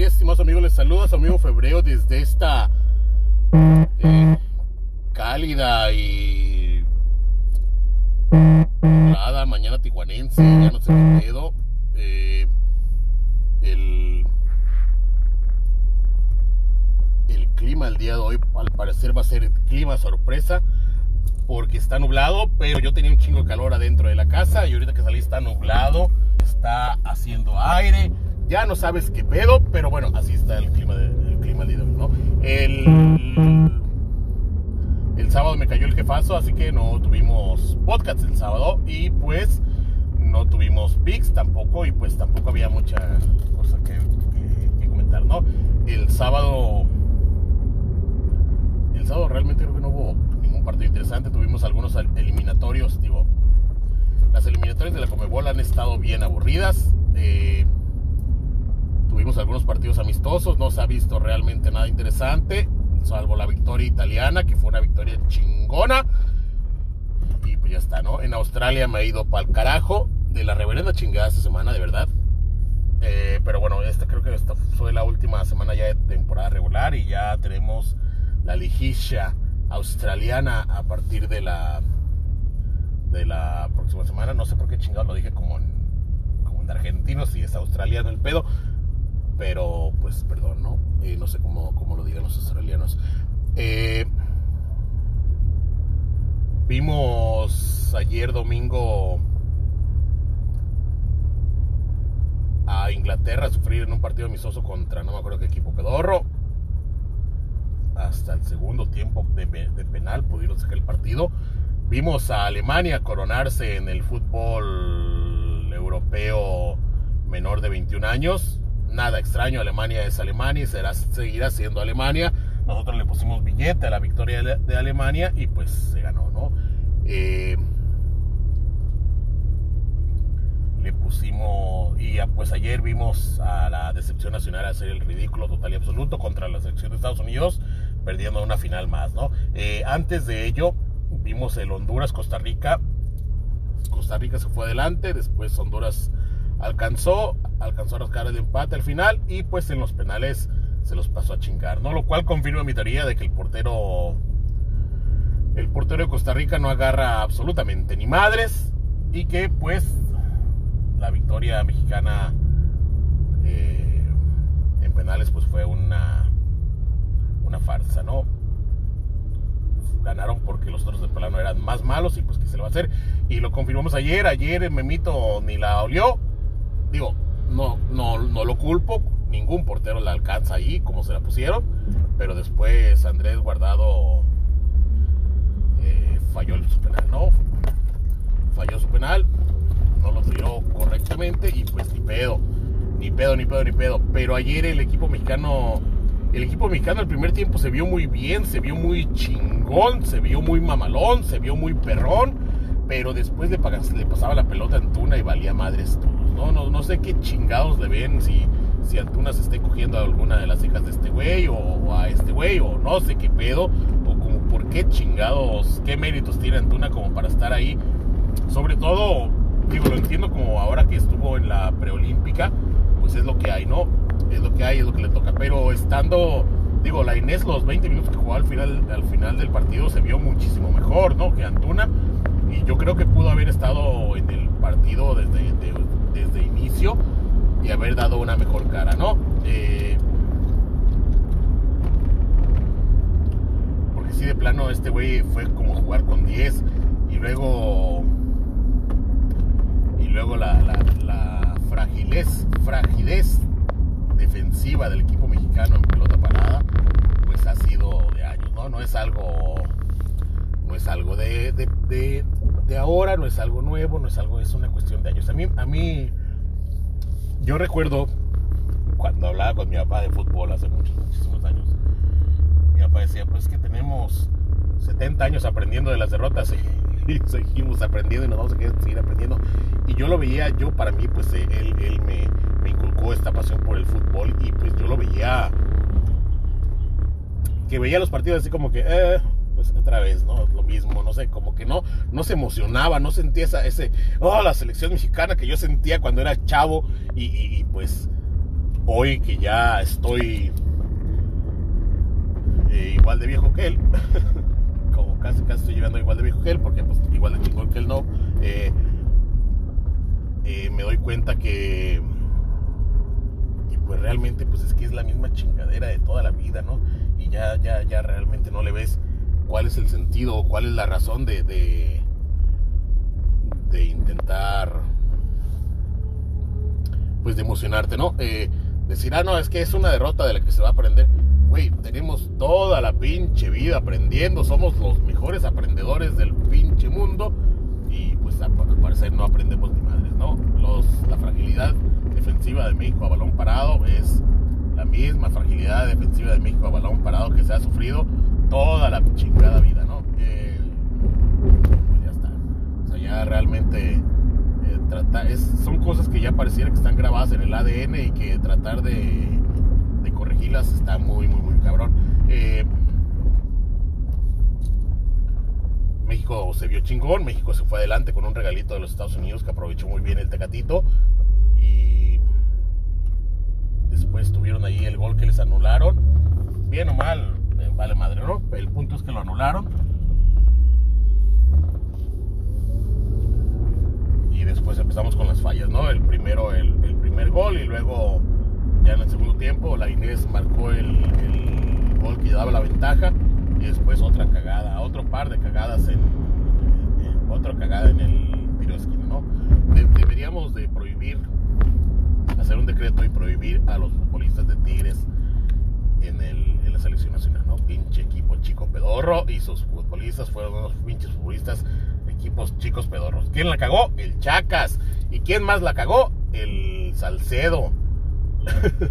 días, estimados amigos. Les saluda su amigo Febrero desde esta eh, cálida y nada mañana tijuanense. Ya no sé qué pedo. Eh, el, el clima el día de hoy, al parecer, va a ser clima sorpresa porque está nublado, pero yo tenía un chingo de calor adentro de la casa y ahorita que salí está nublado, está haciendo aire, ya no sabes qué pedo, pero bueno, así está el clima, de, el clima de ¿no? El, el sábado me cayó el jefazo, así que no tuvimos podcast el sábado y pues no tuvimos pics tampoco y pues tampoco había mucha cosa que, comentar, ¿no? El sábado, el sábado realmente creo que no hubo un partido interesante. Tuvimos algunos eliminatorios, digo, las eliminatorias de la Comebol han estado bien aburridas. Eh, tuvimos algunos partidos amistosos, no se ha visto realmente nada interesante, salvo la victoria italiana, que fue una victoria chingona. Y pues ya está, ¿no? En Australia me ha ido pa'l carajo de la reverenda chingada esta semana, de verdad. Eh, pero bueno, esta creo que esta fue la última semana ya de temporada regular y ya tenemos la liguilla australiana a partir de la de la próxima semana. No sé por qué chingado lo dije como en, como en argentino, si es australiano el pedo. Pero pues perdón, ¿no? Eh, no sé cómo, cómo, lo digan los australianos. Eh, vimos ayer domingo a Inglaterra sufrir en un partido amistoso contra no me acuerdo qué equipo pedorro hasta el segundo tiempo de, de, penal pudieron sacar el partido. Vimos a Alemania coronarse en el fútbol europeo menor de 21 años. Nada extraño, Alemania es Alemania y será, seguirá siendo Alemania. Nosotros le pusimos billete a la victoria de, Alemania y pues se ganó, ¿no? Eh, le pusimos y pues ayer vimos a la decepción nacional hacer el ridículo total y absoluto contra la selección de Estados Unidos perdiendo una final más, ¿no? Eh, antes de ello, vimos el Honduras-Costa Rica. Costa Rica se fue adelante, después Honduras alcanzó, alcanzó a rascar el empate al final y pues en los penales se los pasó a chingar, ¿no? Lo cual confirma mi teoría de que el portero, el portero de Costa Rica no agarra absolutamente ni madres y que pues la victoria mexicana eh, en penales pues fue una una farsa, ¿no? Ganaron porque los otros de plano eran más malos y pues que se le va a hacer. Y lo confirmamos ayer, ayer Memito ni la olió. Digo, no, no, no lo culpo, ningún portero la alcanza ahí como se la pusieron. Pero después Andrés Guardado eh, falló su penal, ¿no? Falló su penal, no lo tiró correctamente y pues ni pedo, ni pedo, ni pedo, ni pedo. Pero ayer el equipo mexicano el equipo mexicano el primer tiempo se vio muy bien, se vio muy chingón, se vio muy mamalón, se vio muy perrón, pero después le, le pasaba la pelota a Antuna y valía madres todos, ¿no? No, no sé qué chingados le ven, si, si Antuna se esté cogiendo a alguna de las hijas de este güey o, a este güey, o no sé qué pedo, o como por qué chingados, qué méritos tiene Antuna como para estar ahí. Sobre todo, digo, lo entiendo como ahora que estuvo en la preolímpica, pues es lo que hay, ¿no? es lo que hay, es lo que le toca. Pero estando, digo, la Inés los 20 minutos que jugó al final, al final del partido se vio muchísimo mejor, ¿no? Que Antuna. Y yo creo que pudo haber estado en el partido desde, desde inicio y haber dado una mejor cara, ¿no? Eh, porque si de plano este güey fue como jugar con 10 y luego y luego la, la, la fragilez, fragilez defensiva del equipo mexicano en pelota parada, pues ha sido de años, ¿no? No es algo, no es algo de, ahora, no es algo nuevo, no es algo, es una cuestión de años. A mí, a mí, yo recuerdo cuando hablaba con mi papá de fútbol hace muchos, muchísimos años, mi papá decía, pues que tenemos 70 años aprendiendo de las derrotas y, seguimos aprendiendo y nos vamos a seguir aprendiendo. Y yo lo veía, yo para mí, pues él, él me, me inculcó esta pasión por el fútbol y pues yo lo veía, que veía los partidos así como que, eh, pues otra vez, ¿no? Lo mismo, no sé, como que no, no se emocionaba, no sentía esa, ese, oh, la selección mexicana que yo sentía cuando era chavo y, y, pues hoy que ya estoy eh, igual de viejo que él, como casi casi estoy llegando igual de viejo que él, porque pues igual de chingón que él no, eh, eh, me doy cuenta que pues realmente pues es que es la misma chingadera de toda la vida, ¿no? Y ya, ya, ya realmente no le ves cuál es el sentido, cuál es la razón de, de, intentar pues de emocionarte, ¿no? Eh, decir, ah, no, es que es una derrota de la que se va a aprender. Güey, tenemos toda la pinche vida aprendiendo, somos los mejores aprendedores del pinche mundo y pues al parecer no aprendemos ni madres, ¿no? La fragilidad defensiva de México a balón parado es la misma fragilidad defensiva de México a balón parado que se ha sufrido toda la chingada vida, ¿no? Pues ya está. O sea, ya realmente eh, son cosas que ya pareciera que están grabadas en el ADN y que tratar de, corregirlas está muy, muy, muy cabrón. Eh, México se vio chingón, México se fue adelante con un regalito de los Estados Unidos que aprovechó muy bien el Tecatito después tuvieron ahí el gol que les anularon. Bien o mal, vale madre, ¿no? El punto es que lo anularon. Y después empezamos con las fallas, ¿no? El primero, el, primer gol y luego ya en el segundo tiempo la Inés marcó el, gol que daba la ventaja y después otra cagada, otro par de cagadas en, otra cagada en el tiro de esquina, ¿no? deberíamos de prohibir hacer un decreto y prohibir a los futbolistas de Tigres en, el, en la selección nacional, ¿no? Y sus futbolistas fueron unos pinches futbolistas, equipos chicos pedorros. ¿Quién la cagó? El Chacas. ¿Y quién más la cagó? El Salcedo.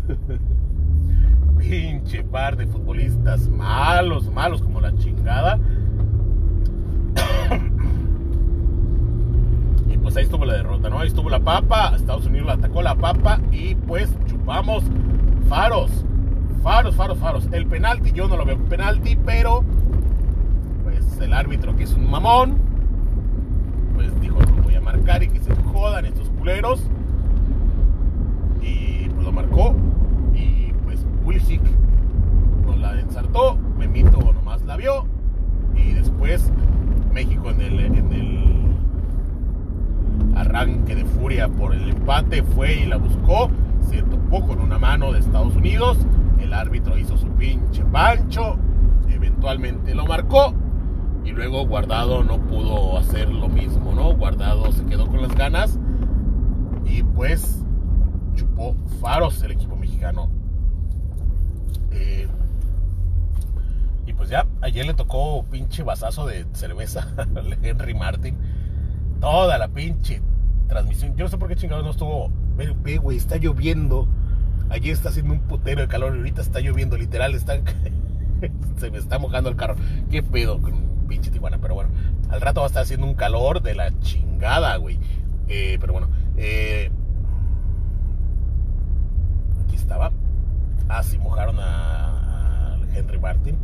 Pinche par de futbolistas malos, malos como la chingada pues ahí estuvo la derrota, ¿no? Ahí estuvo la papa, Estados Unidos la atacó la papa y pues chupamos faros, faros, faros, faros. El penalti, yo no lo veo penalti, pero el árbitro que es un mamón, pues dijo, lo voy a marcar y que se jodan estos culeros. Y pues lo marcó y pues Pulisic nos la ensartó, Memito nomás la vio y después México en el, en el arranque de furia por el empate, fue y la buscó, se topó con una mano de Estados Unidos, el árbitro hizo su pinche pancho, eventualmente lo marcó y luego Guardado no pudo hacer lo mismo, ¿no? Guardado se quedó con las ganas y pues chupó faros el equipo mexicano. Eh, y pues ya, ayer le tocó pinche vasazo de cerveza a Henry Martin. Toda la pinche transmisión. Yo no sé por qué chingados no estuvo. Ve, güey, está lloviendo. Allí está haciendo un putero de calor y ahorita está lloviendo, literal, están. se me está mojando el carro. ¿Qué pedo pinche Tijuana? Pero bueno, al rato va a estar haciendo un calor de la chingada, güey. Eh, pero bueno, eh, aquí estaba. Ah, sí, mojaron a, Henry Martin.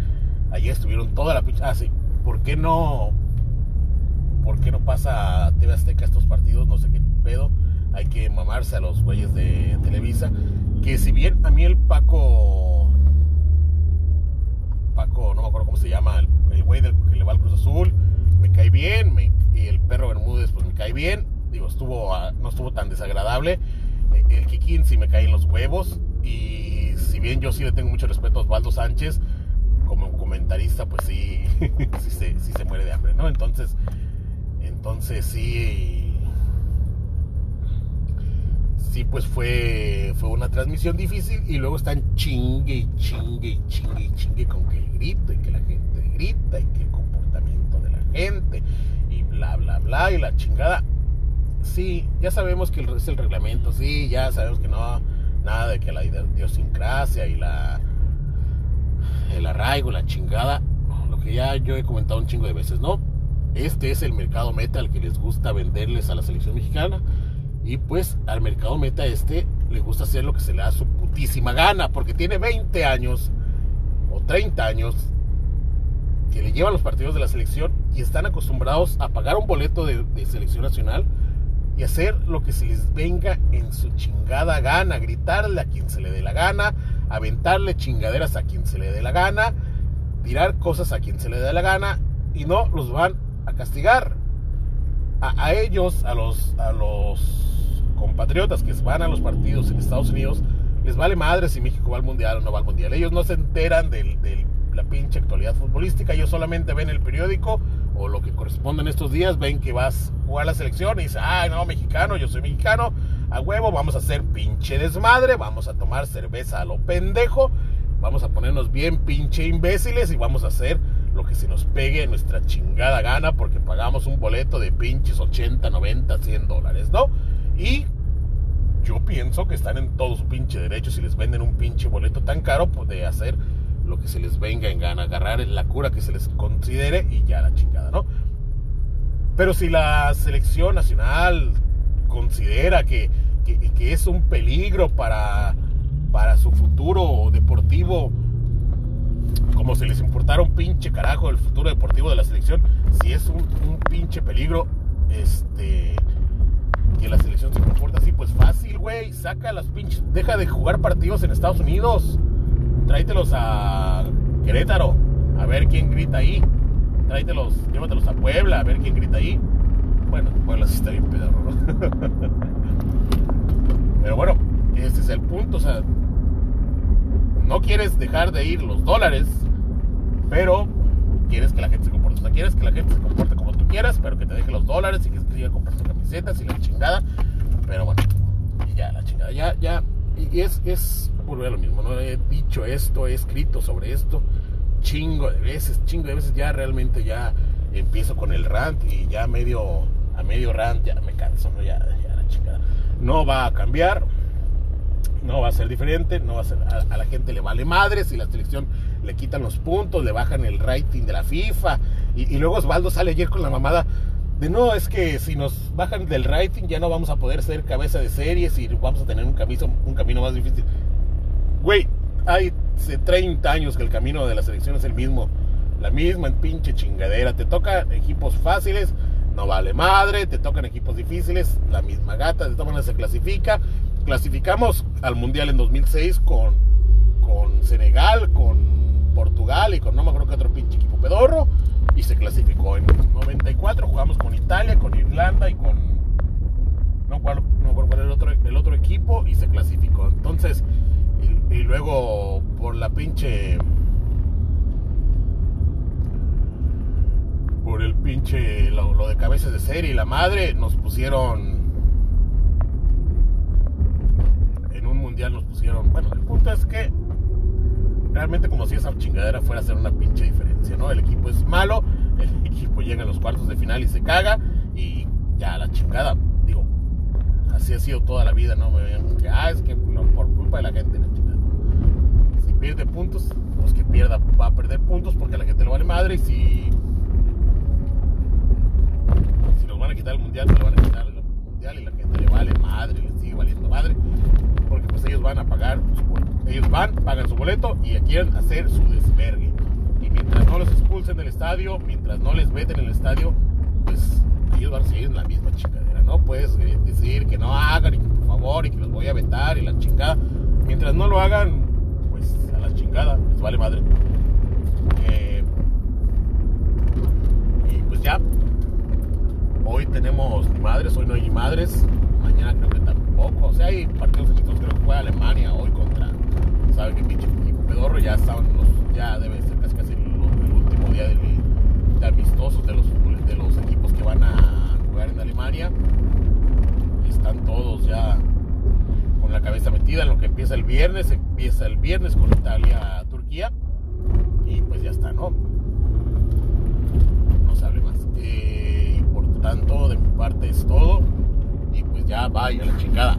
Allí estuvieron toda la pinche. Ah, sí. ¿Por qué no? ¿por qué no pasa a TV Azteca estos partidos? No sé qué pedo. Hay que mamarse a los güeyes de Televisa. Que si bien a mí el Paco. Paco, no me acuerdo cómo se llama, el, güey del que le va al Cruz Azul, me cae bien. y el perro Bermúdez, pues me cae bien. Digo, estuvo, ah, no estuvo tan desagradable. Eh, el Kikín sí me cae en los huevos. Y si bien yo sí le tengo mucho respeto a Osvaldo Sánchez, como comentarista, pues sí, sí, se, muere de hambre, ¿no? Entonces, entonces sí, sí pues fue, fue una transmisión difícil y luego están chingue chingue chingue chingue con que el grito y que la gente grita y que el comportamiento de la gente y bla bla bla y la chingada. Sí, ya sabemos que es el reglamento, sí, ya sabemos que no, nada de que la idiosincrasia y la el arraigo, la chingada, lo que ya yo he comentado un chingo de veces, ¿no? Este es el mercado meta al que les gusta venderles a la selección mexicana. Y pues al mercado meta este le gusta hacer lo que se le da su putísima gana, porque tiene 20 años o 30 años que le llevan los partidos de la selección y están acostumbrados a pagar un boleto de, selección nacional y hacer lo que se les venga en su chingada gana, gritarle a quien se le dé la gana, aventarle chingaderas a quien se le dé la gana, tirar cosas a quien se le dé la gana y no los van a castigar. A, ellos, a los, a los compatriotas que van a los partidos en Estados Unidos, les vale madre si México va al mundial o no va al mundial. Ellos no se enteran de la pinche actualidad futbolística, ellos solamente ven el periódico o lo que corresponde en estos días, ven que vas a jugar la selección y dicen, ay no, mexicano, yo soy mexicano, a huevo, vamos a hacer pinche desmadre, vamos a tomar cerveza a lo pendejo, vamos a ponernos bien pinche imbéciles y vamos a hacer lo que se nos pegue nuestra chingada gana porque pagamos un boleto de pinches 80, 90, 100 dólares, ¿no? Y yo pienso que están en todo su pinche derecho si les venden un pinche boleto tan caro pues, de hacer lo que se les venga en gana, agarrar la cura que se les considere y ya la chingada, ¿no? Pero si la selección nacional considera que, que, es un peligro para, para su futuro deportivo, como si les importara un pinche carajo el futuro deportivo de la selección, si es un, un pinche peligro, este que la selección se comporta así, pues fácil, güey, saca las pinches, deja de jugar partidos en Estados Unidos tráetelos a Querétaro, a ver quién grita ahí. Tráetelos, llévatelos a Puebla, a ver quién grita ahí. Bueno, Puebla sí está bien pedorro, ¿no? Pero bueno, ese es el punto, o sea, no quieres dejar de ir los dólares, pero quieres que la gente se comporte. O sea, quieres que la gente se comporte como tú quieras, pero que te deje los dólares y que siga comprando camisetas y la chingada. Pero bueno, y ya la chingada, ya, ya. Y es, es volver lo mismo, ¿no? He dicho esto, he escrito sobre esto, chingo de veces, chingo de veces ya realmente ya empiezo con el rant y ya medio, a medio rant ya me canso, ¿no? Ya, la chingada. No va a cambiar, no va a ser diferente, no va a ser, a, la gente le vale madre si la selección le quitan los puntos, le bajan el rating de la FIFA y, luego Osvaldo sale ayer con la mamada de no, es que si nos bajan del rating ya no vamos a poder ser cabeza de series y vamos a tener un camino, un camino más difícil. Güey, hay 30 años que el camino de la selección es el mismo. La misma pinche chingadera. Te toca equipos fáciles, no vale madre. Te tocan equipos difíciles, la misma gata. De todas maneras se clasifica. Clasificamos al Mundial en 2006 con, con Senegal, con Portugal y con no me acuerdo qué otro pinche equipo pedorro. Y se clasificó en 94. Jugamos con Italia, con Irlanda y con. No, no cuál era el otro, el otro equipo y se por la pinche por el pinche lo, de cabezas de serie y la madre nos pusieron en un mundial nos pusieron bueno el punto es que realmente como si esa chingadera fuera a hacer una pinche diferencia no el equipo es malo el equipo llega a los cuartos de final y se caga y ya la chingada digo así ha sido toda la vida no ah es que por culpa de la gente pierde puntos, pues que pierda va a perder puntos porque a la gente le vale madre y si si nos van a quitar el mundial, se lo van a quitar el mundial y la gente le vale madre, le sigue valiendo madre, porque pues ellos van a pagar su boleto. Ellos van, pagan su boleto y quieren hacer su desvergue. Y mientras no los expulsen del estadio, mientras no les veten en el estadio, pues ellos van a seguir en la misma chingadera, ¿no? Puedes eh, decir que no hagan y que por favor y que los voy a vetar y la chingada. Mientras no lo hagan, les vale madre. Eh, y pues ya, hoy tenemos madres, hoy no hay madres, mañana creo que tampoco. O sea, hay partidos chiquitos, creo que fue Alemania hoy contra, ¿sabe qué pinche equipo pedorro? Ya estaban ya debe ser casi, casi el, último día de, de, amistosos de los, de los equipos que van a jugar en Alemania. Están todos ya con la cabeza metida en lo que el viernes, empieza el viernes con Italia, Turquía, y pues ya está, ¿no? No se hable más. Eh, por tanto, de mi parte es todo, y pues ya vaya la chingada.